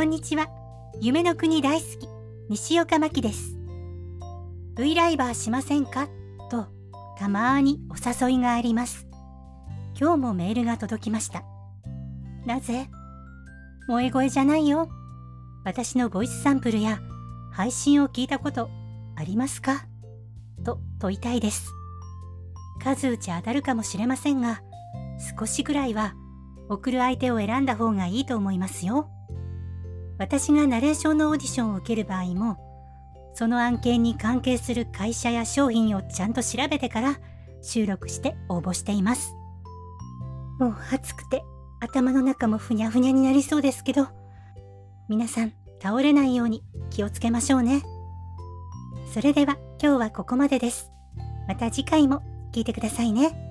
こんにちは。夢の国大好き、西岡真希です。V ライバーしませんか？と、たまーにお誘いがあります。今日もメールが届きました。なぜ？萌え声じゃないよ。私のボイスサンプルや配信を聞いたことありますか？と問いたいです。数打ち当たるかもしれませんが、少しぐらいは送る相手を選んだ方がいいと思いますよ。私がナレーションのオーディションを受ける場合も、その案件に関係する会社や商品をちゃんと調べてから収録して応募しています。もう暑くて頭の中もふにゃふにゃになりそうですけど、皆さん倒れないように気をつけましょうね。それでは今日はここまでです。また次回も聞いてくださいね。